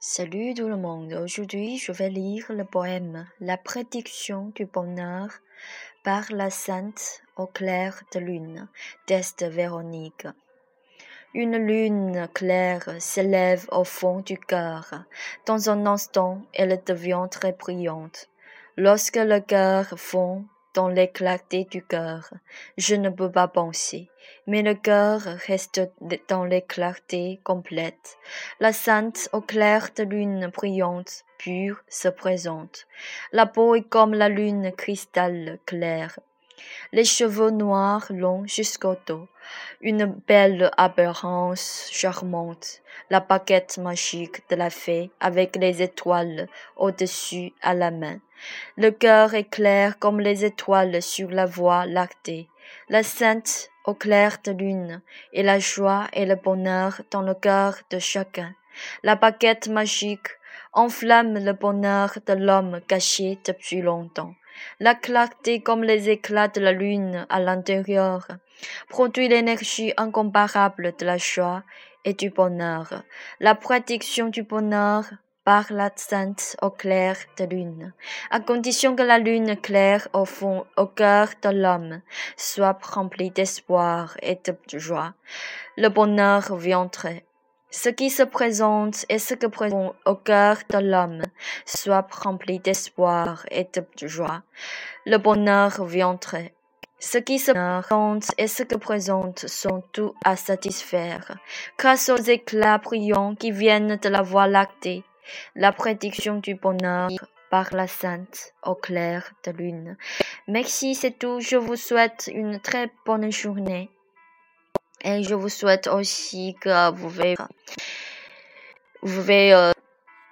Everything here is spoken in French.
Salut tout le monde, aujourd'hui je vais lire le poème La prédiction du bonheur par la sainte au clair de lune d'Est Véronique. Une lune claire s'élève au fond du cœur. Dans un instant, elle devient très brillante. Lorsque le cœur fond dans l'éclaté du cœur. Je ne peux pas penser, mais le cœur reste dans l'éclaté complète. La sainte au clair de lune brillante, pure, se présente. La peau est comme la lune cristal clair. Les cheveux noirs longs jusqu'au dos, une belle apparence charmante, la paquette magique de la fée avec les étoiles au-dessus à la main. Le cœur est clair comme les étoiles sur la voie lactée. La sainte au clair de lune, et la joie et le bonheur dans le cœur de chacun. La baguette magique enflamme le bonheur de l'homme caché depuis longtemps. La clarté comme les éclats de la lune à l'intérieur produit l'énergie incomparable de la joie et du bonheur. La prédiction du bonheur par la sainte au clair de lune, à condition que la lune claire au fond, au cœur de l'homme, soit remplie d'espoir et de joie. Le bonheur viendrait. Ce qui se présente et ce que présente au cœur de l'homme soit rempli d'espoir et de joie. Le bonheur viendrait. Ce qui se présente et ce que présente sont tout à satisfaire, grâce aux éclats brillants qui viennent de la voie lactée la prédiction du bonheur par la sainte au clair de lune. Merci, c'est tout. Je vous souhaite une très bonne journée. Et je vous souhaite aussi que vous pouvez,